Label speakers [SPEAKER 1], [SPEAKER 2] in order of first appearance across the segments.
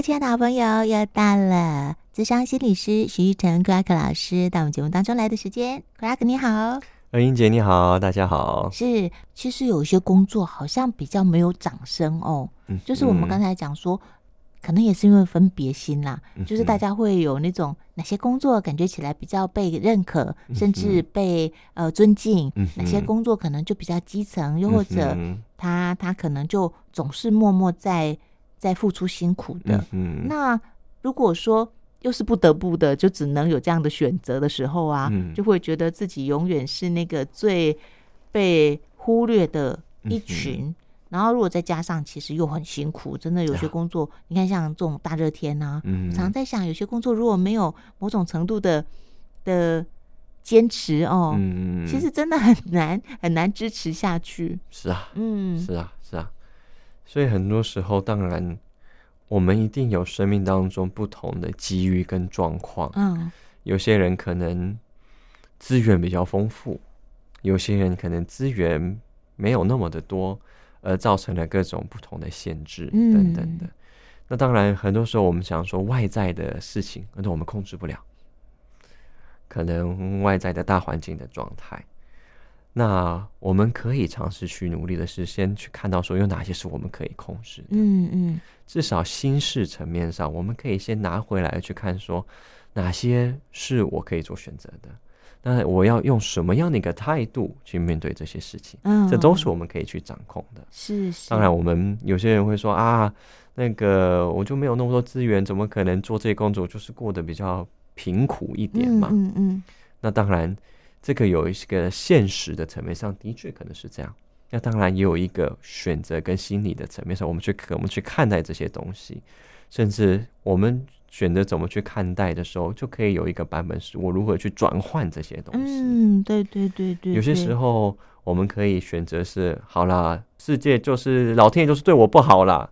[SPEAKER 1] 亲爱的好朋友，又到了智商心理师徐晨克拉克老师到我们节目当中来的时间。克拉克你好，
[SPEAKER 2] 呃，英姐你好，大家好。
[SPEAKER 1] 是，其实有一些工作好像比较没有掌声哦，嗯，就是我们刚才讲说。可能也是因为分别心啦，嗯、就是大家会有那种哪些工作感觉起来比较被认可，嗯、甚至被呃尊敬，嗯、哪些工作可能就比较基层，又或者他他可能就总是默默在在付出辛苦的。嗯、那如果说又是不得不的，就只能有这样的选择的时候啊，嗯、就会觉得自己永远是那个最被忽略的一群。嗯然后，如果再加上，其实又很辛苦，真的有些工作，啊、你看像这种大热天啊，嗯，常常在想，有些工作如果没有某种程度的的坚持哦，嗯，其实真的很难很难支持下去。
[SPEAKER 2] 是啊，嗯，是啊，是啊。所以很多时候，当然我们一定有生命当中不同的机遇跟状况。嗯，有些人可能资源比较丰富，有些人可能资源没有那么的多。而造成了各种不同的限制等等的。嗯、那当然，很多时候我们想说外在的事情，可能我们控制不了，可能外在的大环境的状态。那我们可以尝试去努力的是，先去看到说有哪些是我们可以控制的。嗯嗯。至少心事层面上，我们可以先拿回来去看，说哪些是我可以做选择的。那我要用什么样的一个态度去面对这些事情？嗯，这都是我们可以去掌控的。
[SPEAKER 1] 是是。
[SPEAKER 2] 当然，我们有些人会说啊，那个我就没有那么多资源，怎么可能做这些工作？就是过得比较贫苦一点嘛。嗯嗯。那当然，这个有一个现实的层面上的确可能是这样。那当然也有一个选择跟心理的层面上，我们去我们去看待这些东西，甚至我们。选择怎么去看待的时候，就可以有一个版本是我如何去转换这些东西。
[SPEAKER 1] 嗯，对对对对。
[SPEAKER 2] 有些时候我们可以选择是好啦，世界就是老天爷就是对我不好啦，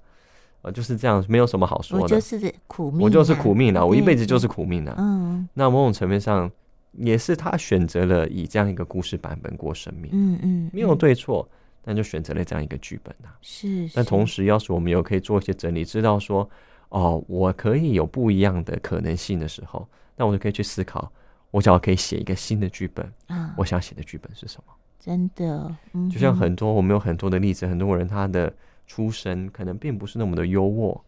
[SPEAKER 2] 呃，就是这样，没有什么好说的。
[SPEAKER 1] 我就是苦命，
[SPEAKER 2] 我就是苦命啦，我一辈子就是苦命啦。嗯。那某种层面上，也是他选择了以这样一个故事版本过生命。嗯嗯。没有对错，但就选择了这样一个剧本呐。是。但同时，要是我们有可以做一些整理，知道说。哦，我可以有不一样的可能性的时候，那我就可以去思考，我只要可以写一个新的剧本啊，我想写的剧本是什么？
[SPEAKER 1] 真的，嗯，
[SPEAKER 2] 就像很多我们有很多的例子，很多人他的出身可能并不是那么的优渥，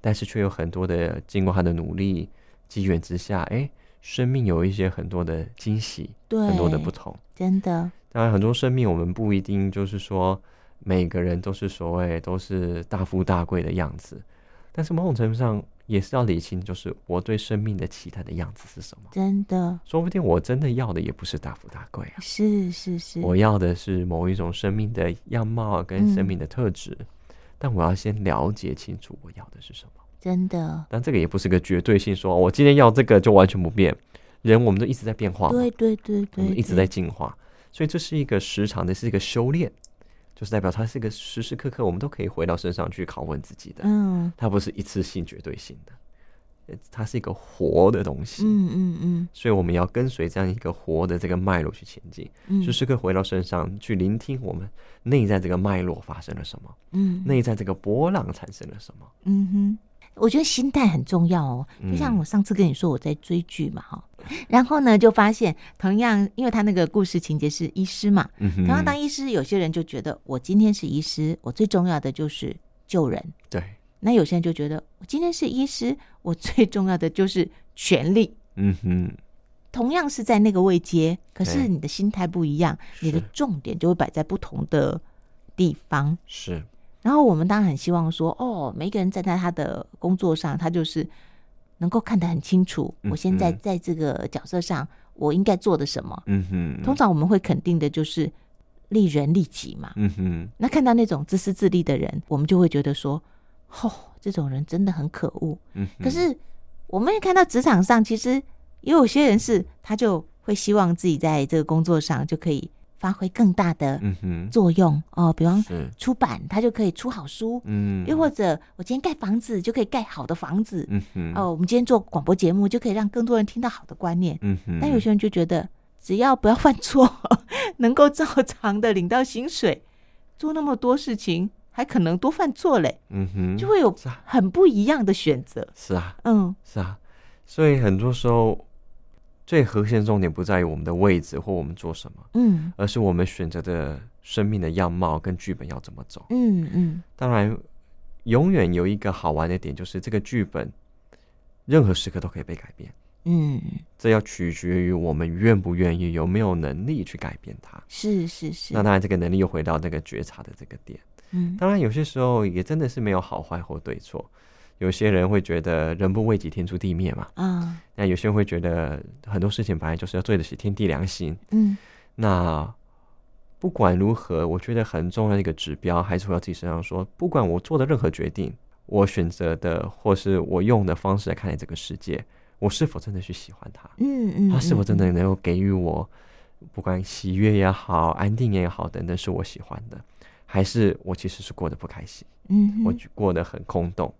[SPEAKER 2] 但是却有很多的经过他的努力机缘之下，哎，生命有一些很多的惊喜，对，很多的不同，
[SPEAKER 1] 真的。
[SPEAKER 2] 当然，很多生命我们不一定就是说每个人都是所谓都是大富大贵的样子。但是某种程度上也是要理清，就是我对生命的期待的样子是什么？
[SPEAKER 1] 真的，
[SPEAKER 2] 说不定我真的要的也不是大富大贵啊。
[SPEAKER 1] 是是是，
[SPEAKER 2] 我要的是某一种生命的样貌跟生命的特质。嗯、但我要先了解清楚我要的是什么。
[SPEAKER 1] 真的，
[SPEAKER 2] 但这个也不是个绝对性，说我今天要这个就完全不变。人我们都一直在变化，
[SPEAKER 1] 对对对对，
[SPEAKER 2] 我们一直在进化，所以这是一个时常的，是一个修炼。就是代表它是一个时时刻刻我们都可以回到身上去拷问自己的，嗯，它不是一次性绝对性的，它是一个活的东西，嗯嗯嗯，所以我们要跟随这样一个活的这个脉络去前进，嗯，时时刻回到身上去聆听我们内在这个脉络发生了什么，嗯，内在这个波浪产生了什么，
[SPEAKER 1] 嗯哼。我觉得心态很重要哦，就像我上次跟你说我在追剧嘛哈，嗯、然后呢就发现同样，因为他那个故事情节是医师嘛，嗯、哼。同样当医师，有些人就觉得我今天是医师，我最重要的就是救人，
[SPEAKER 2] 对。
[SPEAKER 1] 那有些人就觉得我今天是医师，我最重要的就是权力，嗯哼。同样是在那个位阶，可是你的心态不一样，欸、你的重点就会摆在不同的地方，
[SPEAKER 2] 是。
[SPEAKER 1] 然后我们当然很希望说，哦，每一个人站在他的工作上，他就是能够看得很清楚。我现在在这个角色上，我应该做的什么？嗯哼。通常我们会肯定的就是利人利己嘛。嗯哼。那看到那种自私自利的人，我们就会觉得说，哦，这种人真的很可恶。嗯。可是我们也看到职场上，其实也有些人是，他就会希望自己在这个工作上就可以。发挥更大的作用、哦，比方出版，他就可以出好书，嗯，又或者我今天盖房子就可以盖好的房子，嗯哼，哦，我们今天做广播节目就可以让更多人听到好的观念，嗯哼，但有些人就觉得只要不要犯错，能够照常的领到薪水，做那么多事情还可能多犯错嘞。
[SPEAKER 2] 嗯哼，
[SPEAKER 1] 就会有很不一样的选择。
[SPEAKER 2] 是啊，
[SPEAKER 1] 嗯，
[SPEAKER 2] 是啊，所以很多时候最核心的重点不在于我们的位置或我们做什么，
[SPEAKER 1] 嗯，
[SPEAKER 2] 而是我们选择的生命的样貌跟剧本要怎么走。
[SPEAKER 1] 嗯嗯，
[SPEAKER 2] 当然，永远有一个好玩的点，就是这个剧本任何时刻都可以被改变。
[SPEAKER 1] 嗯，
[SPEAKER 2] 这要取决于我们愿不愿意，有没有能力去改变它。
[SPEAKER 1] 是是是。
[SPEAKER 2] 那当然，这个能力又回到那个觉察的这个点。
[SPEAKER 1] 嗯，
[SPEAKER 2] 当然，有些时候也真的是没有好坏或对错。有些人会觉得“人不为己，天诛地灭”嘛。
[SPEAKER 1] 啊。
[SPEAKER 2] 那有些人会觉得很多事情本来就是要对得起天地良心。
[SPEAKER 1] 嗯。
[SPEAKER 2] 那不管如何，我觉得很重要的一个指标还是回到自己身上说，不管我做的任何决定，我选择的或是我用的方式来看待这个世界。我是否真的去喜欢它？
[SPEAKER 1] 嗯嗯，
[SPEAKER 2] 它是否真的能够给予我，不管喜悦也好、安定也好等等，是我喜欢的，还是我其实是过得不开心？
[SPEAKER 1] 嗯，
[SPEAKER 2] 我过得很空洞。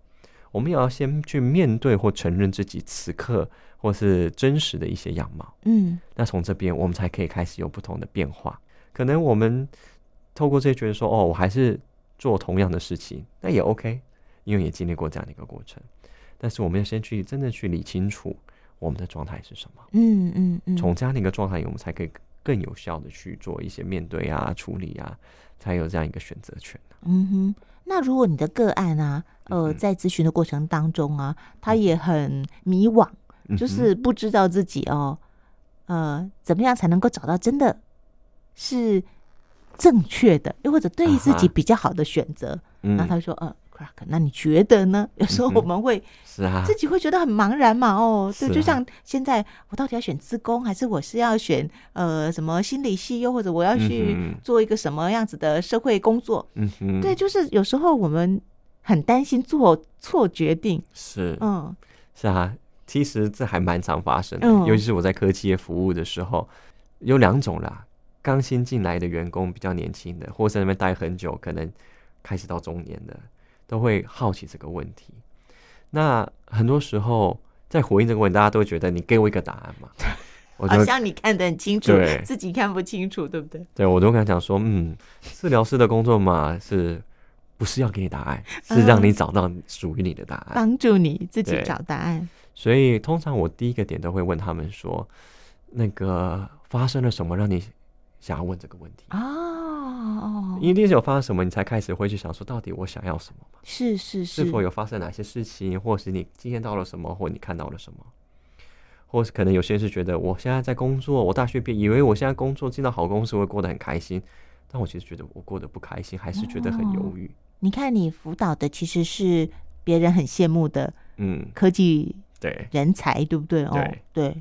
[SPEAKER 2] 我们也要先去面对或承认自己此刻或是真实的一些样貌。
[SPEAKER 1] 嗯，
[SPEAKER 2] 那从这边我们才可以开始有不同的变化。可能我们透过这些觉得说，哦，我还是做同样的事情，那也 OK，因为也经历过这样的一个过程。但是我们要先去真的去理清楚我们的状态是什么，
[SPEAKER 1] 嗯嗯嗯，
[SPEAKER 2] 从这样的一个状态，我们才可以更有效的去做一些面对啊、处理啊，才有这样一个选择权。
[SPEAKER 1] 嗯哼，那如果你的个案啊，呃，在咨询的过程当中啊，他也很迷惘，就是不知道自己哦，呃，怎么样才能够找到真的是正确的，又或者对自己比较好的选择？那他说，呃。那你觉得呢？有时候我们会是啊，自己会觉得很茫然嘛。哦，对，就像现在我到底要选自工，还是我是要选呃什么心理系，又或者我要去做一个什么样子的社会工作？嗯哼，对，就是有时候我们很担心做错决定。
[SPEAKER 2] 是，
[SPEAKER 1] 嗯，
[SPEAKER 2] 是啊，其实这还蛮常发生的，尤其是我在科技业服务的时候，有两种啦，刚新进来的员工比较年轻的，或者在那边待很久，可能开始到中年的。都会好奇这个问题，那很多时候在回应这个问题，大家都会觉得你给我一个答案嘛，我
[SPEAKER 1] 好像你看得很清楚，对，自己看不清楚，对不对？
[SPEAKER 2] 对，我都跟他讲说，嗯，治疗师的工作嘛，是不是要给你答案，是让你找到属于你的答案，
[SPEAKER 1] 帮助你自己找答案。
[SPEAKER 2] 所以通常我第一个点都会问他们说，那个发生了什么让你想要问这个问题？
[SPEAKER 1] 啊？哦，
[SPEAKER 2] 一定是有发生什么，你才开始会去想说，到底我想要什么吗？
[SPEAKER 1] 是是是，
[SPEAKER 2] 是否有发生哪些事情，或是你经验到了什么，或你看到了什么，或是可能有些人是觉得，我现在在工作，我大学毕业，以为我现在工作进到好公司会过得很开心，但我其实觉得我过得不开心，还是觉得很犹豫。
[SPEAKER 1] 你看，你辅导的其实是别人很羡慕的，嗯，科技对人才，对不对？哦，对。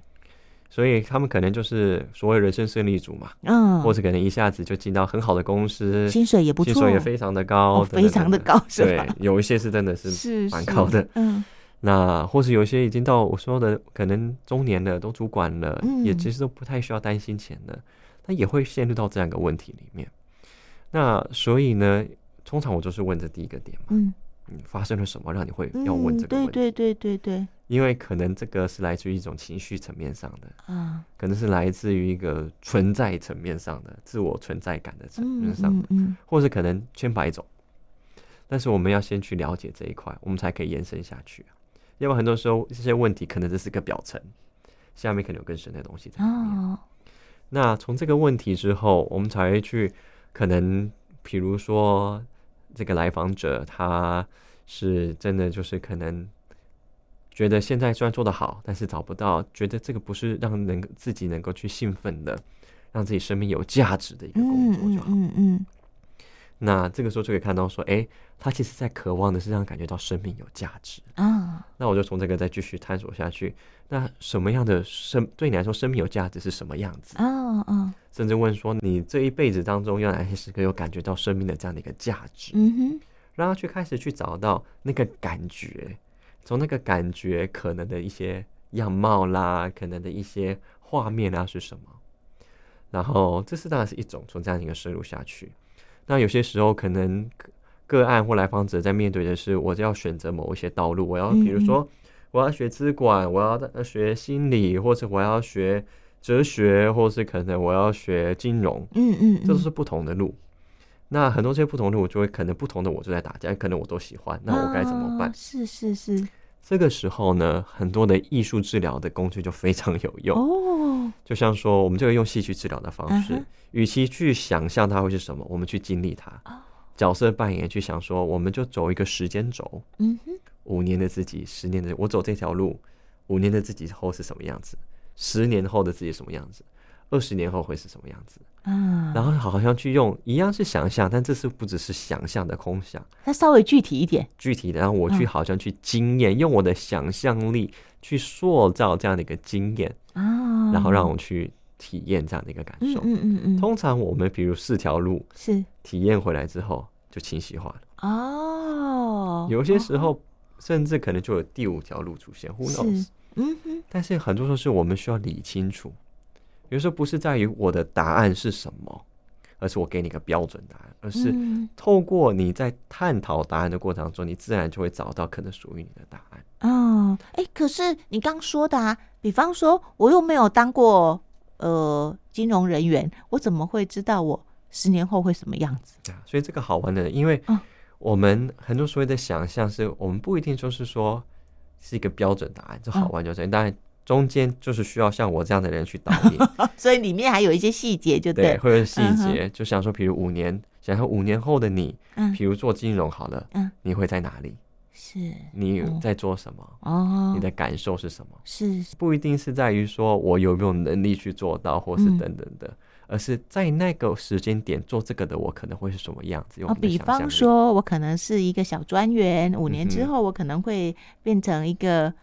[SPEAKER 2] 所以他们可能就是所谓人生胜利组嘛，嗯，或者可能一下子就进到很好的公司，
[SPEAKER 1] 薪水也不错，
[SPEAKER 2] 薪水也非常的高，
[SPEAKER 1] 非常的高，
[SPEAKER 2] 对，有一些是真的是蛮高的，嗯，那或是有一些已经到我说的可能中年了，都主管了，也其实都不太需要担心钱的，那也会陷入到这样一个问题里面。那所以呢，通常我就是问这第一个点嘛，嗯。嗯，发生了什么让你会要问这个问题？
[SPEAKER 1] 对对对对对，
[SPEAKER 2] 因为可能这个是来自于一种情绪层面上的嗯，可能是来自于一个存在层面上的自我存在感的层面上的，嗯，或是可能千百种。但是我们要先去了解这一块，我们才可以延伸下去。因为很多时候这些问题可能只是个表层，下面可能有更深的东西在里面。那从这个问题之后，我们才会去可能，比如说。这个来访者，他是真的就是可能觉得现在虽然做得好，但是找不到，觉得这个不是让能自己能够去兴奋的，让自己生命有价值的一个工作就好。
[SPEAKER 1] 嗯嗯，嗯。
[SPEAKER 2] 那这个时候就可以看到说，哎，他其实在渴望的是让感觉到生命有价值
[SPEAKER 1] 啊。
[SPEAKER 2] 那我就从这个再继续探索下去。那什么样的生对你来说生命有价值是什么样子？
[SPEAKER 1] 啊啊。
[SPEAKER 2] 甚至问说，你这一辈子当中有哪些时刻有感觉到生命的这样的一个价值？
[SPEAKER 1] 嗯哼，
[SPEAKER 2] 让他去开始去找到那个感觉，从那个感觉可能的一些样貌啦，可能的一些画面啊是什么？然后这是当然是一种从这样一个深入下去。那有些时候可能个案或来访者在面对的是，我就要选择某一些道路，我要比如说我要学资管，我要学心理，或者我要学。哲学，或是可能我要学金融，
[SPEAKER 1] 嗯嗯，
[SPEAKER 2] 这都是不同的路。那很多这些不同的我就会可能不同的我就在打架，可能我都喜欢，那我该怎么办？
[SPEAKER 1] 哦、是是是。
[SPEAKER 2] 这个时候呢，很多的艺术治疗的工具就非常有用
[SPEAKER 1] 哦。
[SPEAKER 2] 就像说，我们就会用戏剧治疗的方式，与、嗯、其去想象它会是什么，我们去经历它。哦、角色扮演去想说，我们就走一个时间轴。嗯哼。五年的自己，十年的我走这条路，五年的自己后是什么样子？十年后的自己什么样子？二十年后会是什么样子？嗯，然后好像去用一样是想象，但这次不只是想象的空想，
[SPEAKER 1] 它稍微具体一点，
[SPEAKER 2] 具体的，然后我去好像去经验，嗯、用我的想象力去塑造这样的一个经验啊，然后让我去体验这样的一个感受。嗯嗯嗯，嗯。通常我们比如四条路是。体验回来之后就清晰化了。哦，有些时候甚至可能就有第五条路出现，Who knows？嗯哼，但是很多时候是我们需要理清楚。有时候不是在于我的答案是什么，而是我给你个标准答案，而是透过你在探讨答案的过程当中，你自然就会找到可能属于你的答案。
[SPEAKER 1] 嗯，哎，可是你刚说的啊，比方说我又没有当过呃金融人员，我怎么会知道我十年后会什么样子？
[SPEAKER 2] 啊所以这个好玩的，因为我们很多所谓的想象，是我们不一定就是说是一个标准答案，就好玩就这样，当然。中间就是需要像我这样的人去导引，
[SPEAKER 1] 所以里面还有一些细节，就对，
[SPEAKER 2] 对，会有细节，就想说，比如五年，想说五年后的你，嗯，比如做金融好了，嗯，你会在哪里？是，你在做什么？哦，你的感受是什么？是，不一定是在于说我有没有能力去做到，或是等等的，而是在那个时间点做这个的我可能会是什么样子？
[SPEAKER 1] 哦，比方说我可能是一个小专员，五年之后我可能会变成一个。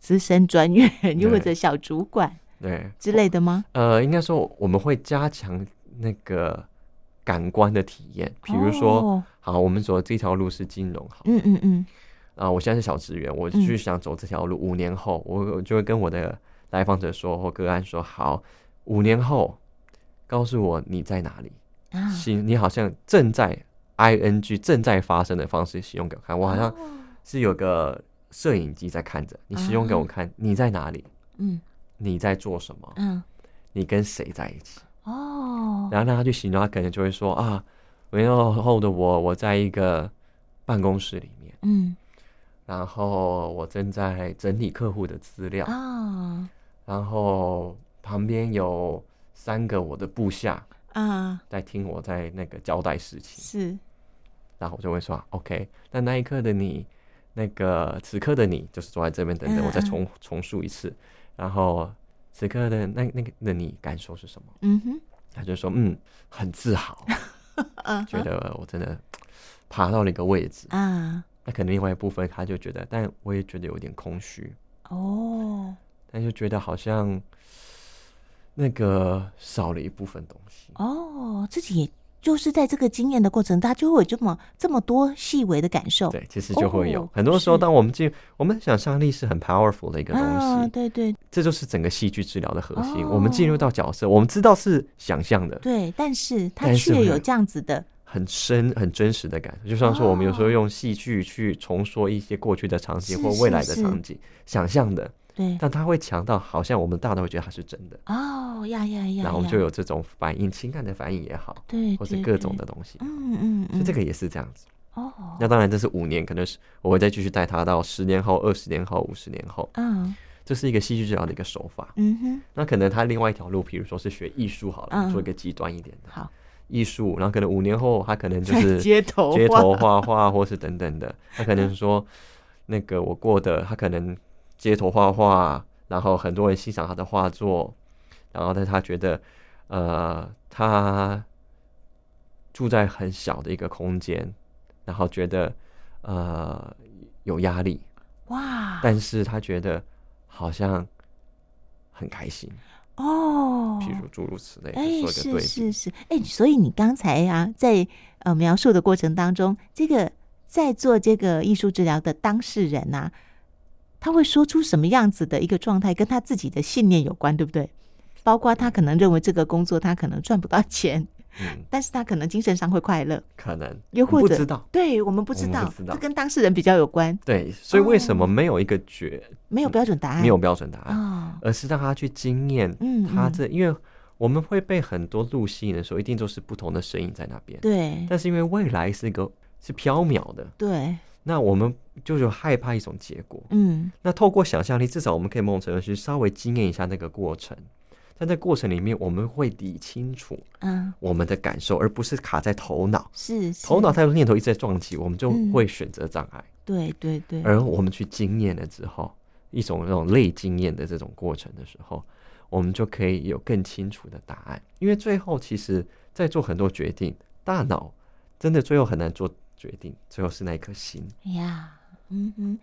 [SPEAKER 1] 资深专员，又或者小主管，对之类的吗？
[SPEAKER 2] 呃，应该说我们会加强那个感官的体验，比如说，哦、好，我们走的这条路是金融，好，嗯嗯嗯，啊，我现在是小职员，我就想走这条路，五、嗯、年后，我就会跟我的来访者说或个案说，好，五年后，告诉我你在哪里？啊，行，你好像正在 ing 正在发生的方式形容给我看，我好像是有个。摄影机在看着你，使用给我看，你在哪里？嗯，你在做什么？嗯，你跟谁在一起？哦，然后让他去形容，他可能就会说啊，五年后的我，我在一个办公室里面，嗯，然后我正在整理客户的资料。啊，然后旁边有三个我的部下啊，在听我在那个交代事情，是，然后我就会说 OK，那那一刻的你。那个此刻的你，就是坐在这边等等，我再重重述一次。然后此刻的那那个的你感受是什么？嗯哼，他就说嗯，很自豪，觉得我真的爬到了一个位置啊。那可能另外一部分他就觉得，但我也觉得有点空虚哦，但就觉得好像那个少了一部分东西
[SPEAKER 1] 哦，自己也。就是在这个经验的过程，他就会有这么这么多细微的感受。
[SPEAKER 2] 对，其实就会有、哦、很多时候，当我们进，我们想象力是很 powerful 的一个东西。
[SPEAKER 1] 啊、对对，
[SPEAKER 2] 这就是整个戏剧治疗的核心。哦、我们进入到角色，我们知道是想象的，
[SPEAKER 1] 对，但是它却有这样子的
[SPEAKER 2] 很深、很真实的感受。就像说，我们有时候用戏剧去重说一些过去的场景或未来的场景，想象的。对，但他会强到好像我们大脑会觉得它是真的。
[SPEAKER 1] 哦呀呀呀，
[SPEAKER 2] 然后就有这种反应，情感的反应也好，对，或是各种的东西，嗯嗯嗯，所以这个也是这样子。哦。那当然这是五年，可能是我会再继续带他到十年后、二十年后、五十年后，嗯，这是一个戏剧治疗的一个手法，嗯哼。那可能他另外一条路，比如说是学艺术好了，做一个极端一点的，好。艺术，然后可能五年后他可能就是街头街头画。画，或是等等的，他可能说那个我过的，他可能。街头画画，然后很多人欣赏他的画作，然后但他觉得，呃，他住在很小的一个空间，然后觉得呃有压力，哇！但是他觉得好像很开心哦，譬如诸如此类，
[SPEAKER 1] 哎，是是是，哎，所以你刚才啊，在呃描述的过程当中，这个在做这个艺术治疗的当事人啊。他会说出什么样子的一个状态，跟他自己的信念有关，对不对？包括他可能认为这个工作他可能赚不到钱，嗯，但是他可能精神上会快乐，
[SPEAKER 2] 可能
[SPEAKER 1] 又或者
[SPEAKER 2] 知道，
[SPEAKER 1] 对我们不知道，这跟当事人比较有关。
[SPEAKER 2] 对，所以为什么没有一个绝，
[SPEAKER 1] 没有标准答案，
[SPEAKER 2] 没有标准答案，而是让他去经验，嗯，他这因为我们会被很多路吸引的时候，一定都是不同的声音在那边。
[SPEAKER 1] 对。
[SPEAKER 2] 但是因为未来是一个是缥缈的，
[SPEAKER 1] 对。
[SPEAKER 2] 那我们就有害怕一种结果。
[SPEAKER 1] 嗯。
[SPEAKER 2] 那透过想象力，至少我们可以某种程度去稍微经验一下那个过程。但在过程里面，我们会理清楚，嗯，我们的感受，而不是卡在头脑。
[SPEAKER 1] 是，
[SPEAKER 2] 头脑太多念头一直在撞击，我们就会选择障碍。嗯。
[SPEAKER 1] 对对对。
[SPEAKER 2] 而我们去经验了之后，一种那种类经验的这种过程的时候。我们就可以有更清楚的答案，因为最后其实，在做很多决定，大脑真的最后很难做决定，最后是那一颗心。
[SPEAKER 1] 呀，嗯哼，